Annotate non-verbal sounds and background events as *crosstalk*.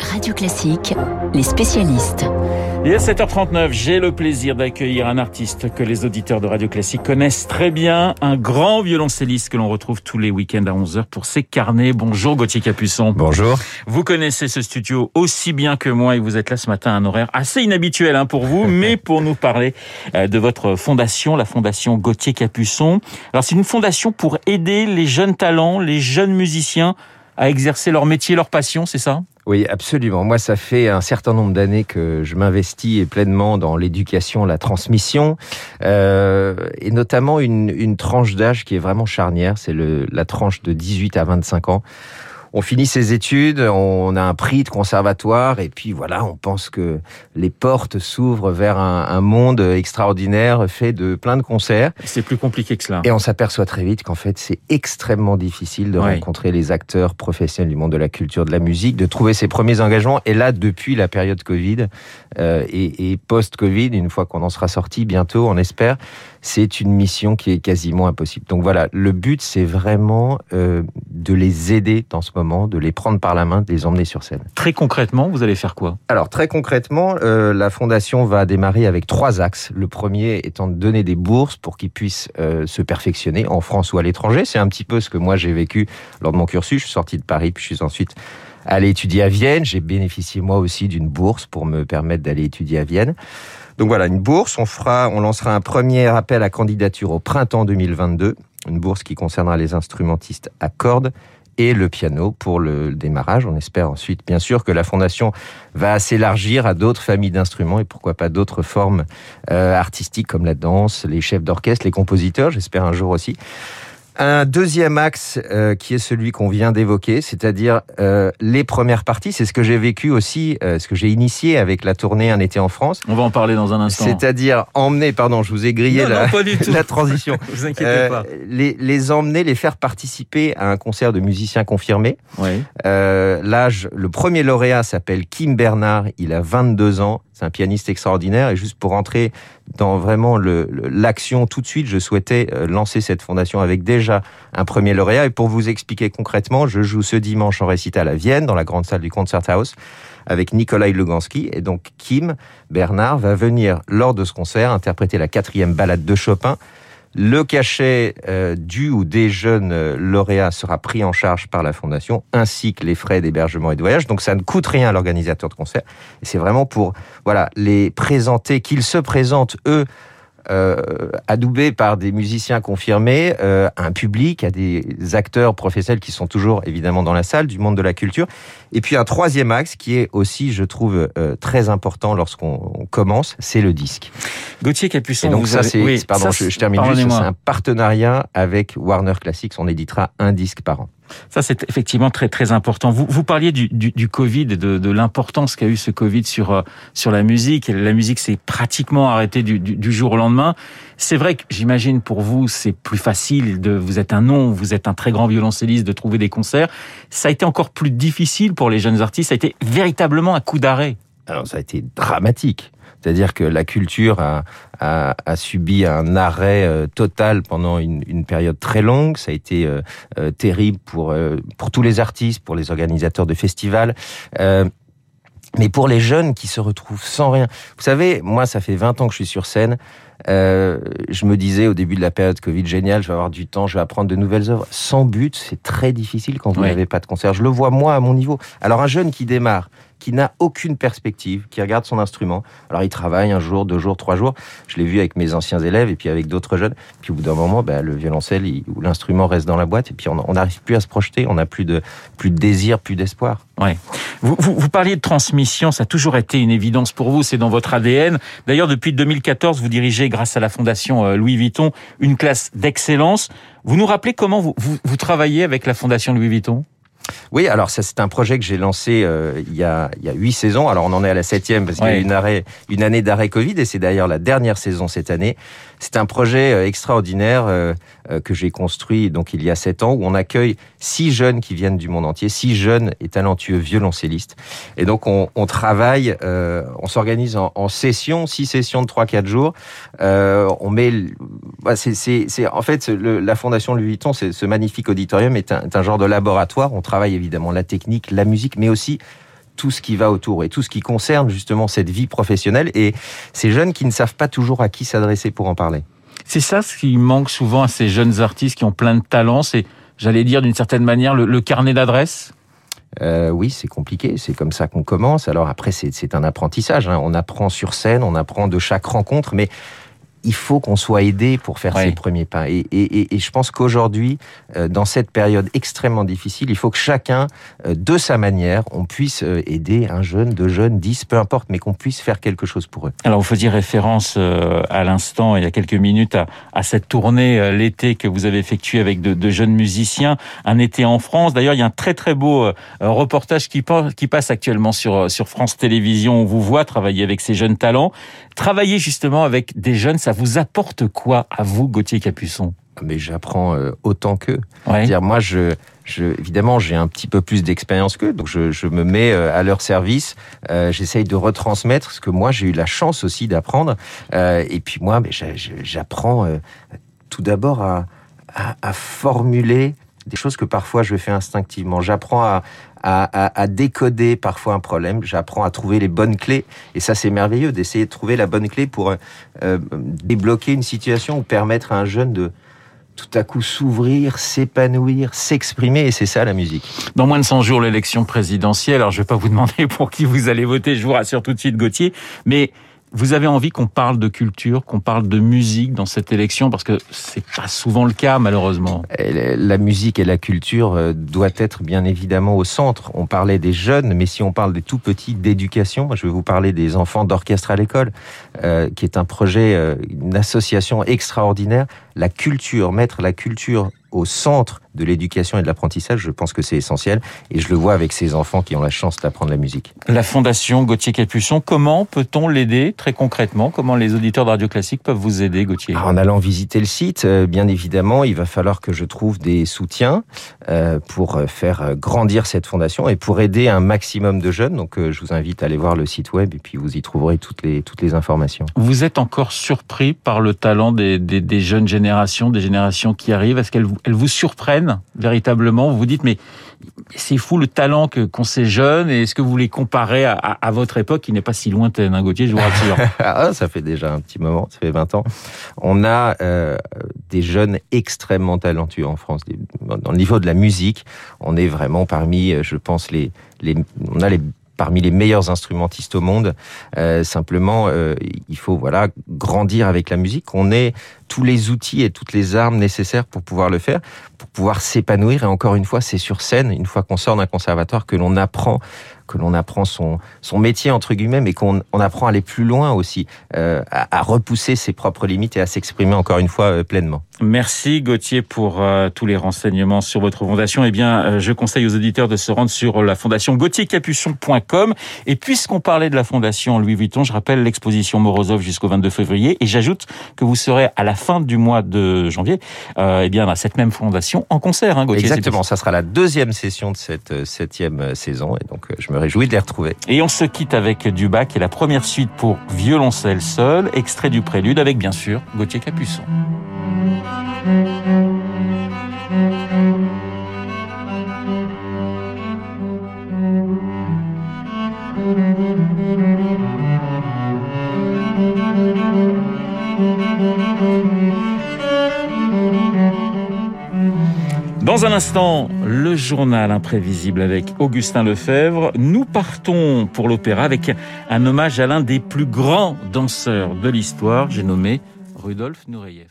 Radio Classique, les spécialistes. Et à 7h39, j'ai le plaisir d'accueillir un artiste que les auditeurs de Radio Classique connaissent très bien, un grand violoncelliste que l'on retrouve tous les week-ends à 11h pour ses carnets. Bonjour Gauthier Capuçon. Bonjour. Vous connaissez ce studio aussi bien que moi et vous êtes là ce matin à un horaire assez inhabituel hein, pour vous, *laughs* mais pour nous parler euh, de votre fondation, la fondation Gauthier Capuçon. Alors c'est une fondation pour aider les jeunes talents, les jeunes musiciens à exercer leur métier, leur passion, c'est ça? Oui, absolument. Moi, ça fait un certain nombre d'années que je m'investis pleinement dans l'éducation, la transmission, euh, et notamment une, une tranche d'âge qui est vraiment charnière, c'est la tranche de 18 à 25 ans on finit ses études, on a un prix de conservatoire et puis voilà, on pense que les portes s'ouvrent vers un, monde extraordinaire fait de plein de concerts. C'est plus compliqué que cela. Et on s'aperçoit très vite qu'en fait, c'est extrêmement difficile de rencontrer les acteurs professionnels du monde de la culture, de la musique, de trouver ses premiers engagements. Et là, depuis la période Covid euh, et, et post-Covid, une fois qu'on en sera sorti bientôt, on espère, c'est une mission qui est quasiment impossible. Donc voilà, le but, c'est vraiment euh, de les aider dans ce moment, de les prendre par la main, de les emmener sur scène. Très concrètement, vous allez faire quoi? Alors très concrètement, euh, la fondation va démarrer avec trois axes. Le premier étant de donner des bourses pour qu'ils puissent euh, se perfectionner en France ou à l'étranger. C'est un petit peu ce que moi j'ai vécu lors de mon cursus. Je suis sorti de Paris, puis je suis ensuite allé étudier à Vienne. J'ai bénéficié moi aussi d'une bourse pour me permettre d'aller étudier à Vienne. Donc voilà, une bourse. On fera, on lancera un premier appel à candidature au printemps 2022. Une bourse qui concernera les instrumentistes à cordes et le piano pour le démarrage. On espère ensuite, bien sûr, que la fondation va s'élargir à d'autres familles d'instruments et pourquoi pas d'autres formes euh, artistiques comme la danse, les chefs d'orchestre, les compositeurs. J'espère un jour aussi. Un deuxième axe euh, qui est celui qu'on vient d'évoquer, c'est-à-dire euh, les premières parties. C'est ce que j'ai vécu aussi, euh, ce que j'ai initié avec la tournée Un été en France. On va en parler dans un instant. C'est-à-dire emmener, pardon, je vous ai grillé la, *laughs* la, transition. *laughs* vous inquiétez pas. Les, les, emmener, les faire participer à un concert de musiciens confirmés. Oui. L'âge, le premier lauréat s'appelle Kim Bernard. Il a 22 ans. C'est un pianiste extraordinaire. Et juste pour entrer dans vraiment l'action tout de suite, je souhaitais euh, lancer cette fondation avec déjà un premier lauréat. Et pour vous expliquer concrètement, je joue ce dimanche en récital à Vienne, dans la grande salle du Concerthaus, avec Nikolai Lugansky. Et donc Kim Bernard va venir, lors de ce concert, interpréter la quatrième balade de Chopin le cachet euh, du ou des jeunes euh, lauréats sera pris en charge par la fondation, ainsi que les frais d'hébergement et de voyage. Donc ça ne coûte rien à l'organisateur de concert. C'est vraiment pour voilà les présenter, qu'ils se présentent eux adoubé par des musiciens confirmés, euh, un public, à des acteurs professionnels qui sont toujours évidemment dans la salle, du monde de la culture. Et puis un troisième axe qui est aussi, je trouve, euh, très important lorsqu'on commence, c'est le disque. Gauthier Capuçon, Et donc ça, c'est, pardon, je, je, termine juste, c'est un partenariat avec Warner Classics. On éditera un disque par an. Ça, c'est effectivement très très important. Vous, vous parliez du, Covid, de, de l'importance qu'a eu ce Covid sur euh, sur la musique. La musique s'est pratiquement arrêtée du, du, jour au lendemain. C'est vrai que j'imagine pour vous, c'est plus facile. Vous êtes un nom, vous êtes un très grand violoncelliste, de trouver des concerts. Ça a été encore plus difficile pour les jeunes artistes. Ça a été véritablement un coup d'arrêt. Alors ça a été dramatique. C'est-à-dire que la culture a, a, a, subi un arrêt euh, total pendant une, une, période très longue. Ça a été euh, euh, terrible pour, pour tous les artistes, pour les organisateurs de festivals. mais pour les jeunes qui se retrouvent sans rien. Vous savez, moi, ça fait 20 ans que je suis sur scène. Je me disais au début de la période Covid, génial, je vais avoir du temps, je vais apprendre de nouvelles œuvres. Sans but, c'est très difficile quand vous n'avez pas de concert. Je le vois moi à mon niveau. Alors un jeune qui démarre, qui n'a aucune perspective, qui regarde son instrument. Alors il travaille un jour, deux jours, trois jours. Je l'ai vu avec mes anciens élèves et puis avec d'autres jeunes. Puis au bout d'un moment, ben, le violoncelle ou l'instrument reste dans la boîte et puis on n'arrive plus à se projeter. On n'a plus de plus de désir, plus d'espoir. Ouais. Vous, vous, parliez de transmission, ça a toujours été une évidence pour vous, c'est dans votre ADN. D'ailleurs, depuis 2014, vous dirigez, grâce à la fondation euh, Louis Vuitton, une classe d'excellence. Vous nous rappelez comment vous, vous travaillez avec la fondation Louis Vuitton? Oui, alors ça c'est un projet que j'ai lancé euh, il y a il y a huit saisons. Alors on en est à la septième parce qu'il y a une arrêt une année d'arrêt Covid et c'est d'ailleurs la dernière saison cette année. C'est un projet euh, extraordinaire euh, que j'ai construit donc il y a sept ans où on accueille six jeunes qui viennent du monde entier, six jeunes et talentueux violoncellistes. Et donc on, on travaille, euh, on s'organise en, en sessions, six sessions de trois quatre jours. On met, bah, c'est c'est en fait le, la fondation Louis Vuitton, ce magnifique auditorium est un, est un genre de laboratoire. On travaille évidemment la technique, la musique, mais aussi tout ce qui va autour et tout ce qui concerne justement cette vie professionnelle et ces jeunes qui ne savent pas toujours à qui s'adresser pour en parler. C'est ça ce qui manque souvent à ces jeunes artistes qui ont plein de talents, c'est, j'allais dire d'une certaine manière, le, carnet d'adresses? Euh, oui, c'est compliqué, c'est comme ça qu'on commence. Alors après, c'est un apprentissage. Hein. On apprend sur scène, on apprend de chaque rencontre, mais il faut qu'on soit aidé pour faire ses premiers pas. Et, et, et je pense qu'aujourd'hui, euh, dans cette période extrêmement difficile, il faut que chacun, euh, de sa manière, on puisse euh, aider un jeune, deux jeunes, dix, peu importe, mais qu'on puisse faire quelque chose pour eux. Alors, vous faisiez référence à l'instant, il y a quelques minutes, à, à cette tournée l'été que vous avez effectuée avec de, de, jeunes musiciens, un été en France. D'ailleurs, il y a un très très beau reportage qui, qui passe actuellement sur, sur France Télévisions. On vous voit travailler avec ces jeunes talents. Travailler justement avec des jeunes, ça vous apporte quoi à vous, Gauthier Capuçon? Mais j'apprends euh, autant qu'eux. Dire moi, je, je, évidemment, j'ai un petit peu plus d'expérience qu'eux, donc je, je, me mets euh, à leur service. Euh, J'essaye de retransmettre ce que moi j'ai eu la chance aussi d'apprendre. Euh, et puis moi, j'apprends euh, tout d'abord à, à, à, formuler des choses que parfois je fais instinctivement. J'apprends à, à, décoder parfois un problème, j'apprends à trouver les bonnes clés. Et ça, c'est merveilleux d'essayer de trouver la bonne clé pour euh, débloquer une situation ou permettre à un jeune de tout à coup s'ouvrir, s'épanouir, s'exprimer, et c'est ça la musique. Dans moins de 100 jours, l'élection présidentielle, alors je vais pas vous demander *laughs* pour qui vous allez voter, je vous rassure tout de suite Gauthier, mais vous avez envie qu'on parle de culture, qu'on parle de musique dans cette élection? Parce que c'est pas souvent le cas malheureusement. La musique et la culture euh, doit être bien évidemment au centre. On parlait des jeunes, mais si on parle des tout petits d'éducation, je vais vous parler des enfants d'orchestre à l'école, euh, qui est un projet, euh, une association extraordinaire. La culture, mettre la culture au centre de l'éducation et de l'apprentissage, je pense que c'est essentiel. Et je le vois avec ces enfants qui ont la chance d'apprendre la musique. La Fondation Gauthier Capuçon, comment peut-on l'aider très concrètement? Comment les auditeurs de Radio Classique peuvent vous aider, Gauthier? En allant visiter le site, euh, bien évidemment, il va falloir que je trouve des soutiens euh, pour euh, faire grandir cette fondation et pour aider un maximum de jeunes. Donc, je vous invite à aller voir le site web et puis vous y trouverez toutes les, toutes les informations. Vous êtes encore surpris par le talent des, des, des jeunes générations, des générations qui arrivent? Est-ce qu'elles elles vous surprennent? Véritablement Vous vous dites, mais c'est fou le talent que qu'ont ces jeunes et est-ce que vous les comparez à, votre époque qui n'est pas si lointaine, hein, Gauthier, je vous rassure *laughs* ah, Ça fait déjà un petit moment, ça fait 20 ans. On a euh, des jeunes extrêmement talentueux en France. Dans le niveau de la musique, on est vraiment parmi, euh, je pense, les on a les parmi les meilleurs instrumentistes au monde. Euh, simplement, euh, il faut voilà grandir avec la musique. On ait tous les outils et toutes les armes nécessaires pour pouvoir le faire, pour pouvoir s'épanouir. Et encore une fois, c'est sur scène, une fois qu'on sort d'un conservatoire, que l'on apprend que l'on apprend son, son métier, entre guillemets, mais qu'on on apprend à aller plus loin aussi, euh, à, à, repousser ses propres limites et à s'exprimer encore une fois euh, pleinement. Merci Gauthier pour euh, tous les renseignements sur votre fondation. Eh bien, euh, je conseille aux auditeurs de se rendre sur la fondation gautiercapuchon.com. Et puisqu'on parlait de la fondation Louis Vuitton, je rappelle l'exposition Morozov jusqu'au 22 février. Et j'ajoute que vous serez à la fin du mois de janvier, eh bien, à cette même fondation en concert, hein, Gauthier. Exactement, ça sera la deuxième session de cette septième saison. Et donc, je me réjouis de les retrouver. Et on se quitte avec Dubac qui est la première suite pour violoncelle seul, extrait du prélude avec bien sûr Gauthier Capuçon. Dans un instant, le journal imprévisible avec Augustin Lefebvre. Nous partons pour l'opéra avec un hommage à l'un des plus grands danseurs de l'histoire, j'ai nommé Rudolf Nureyev.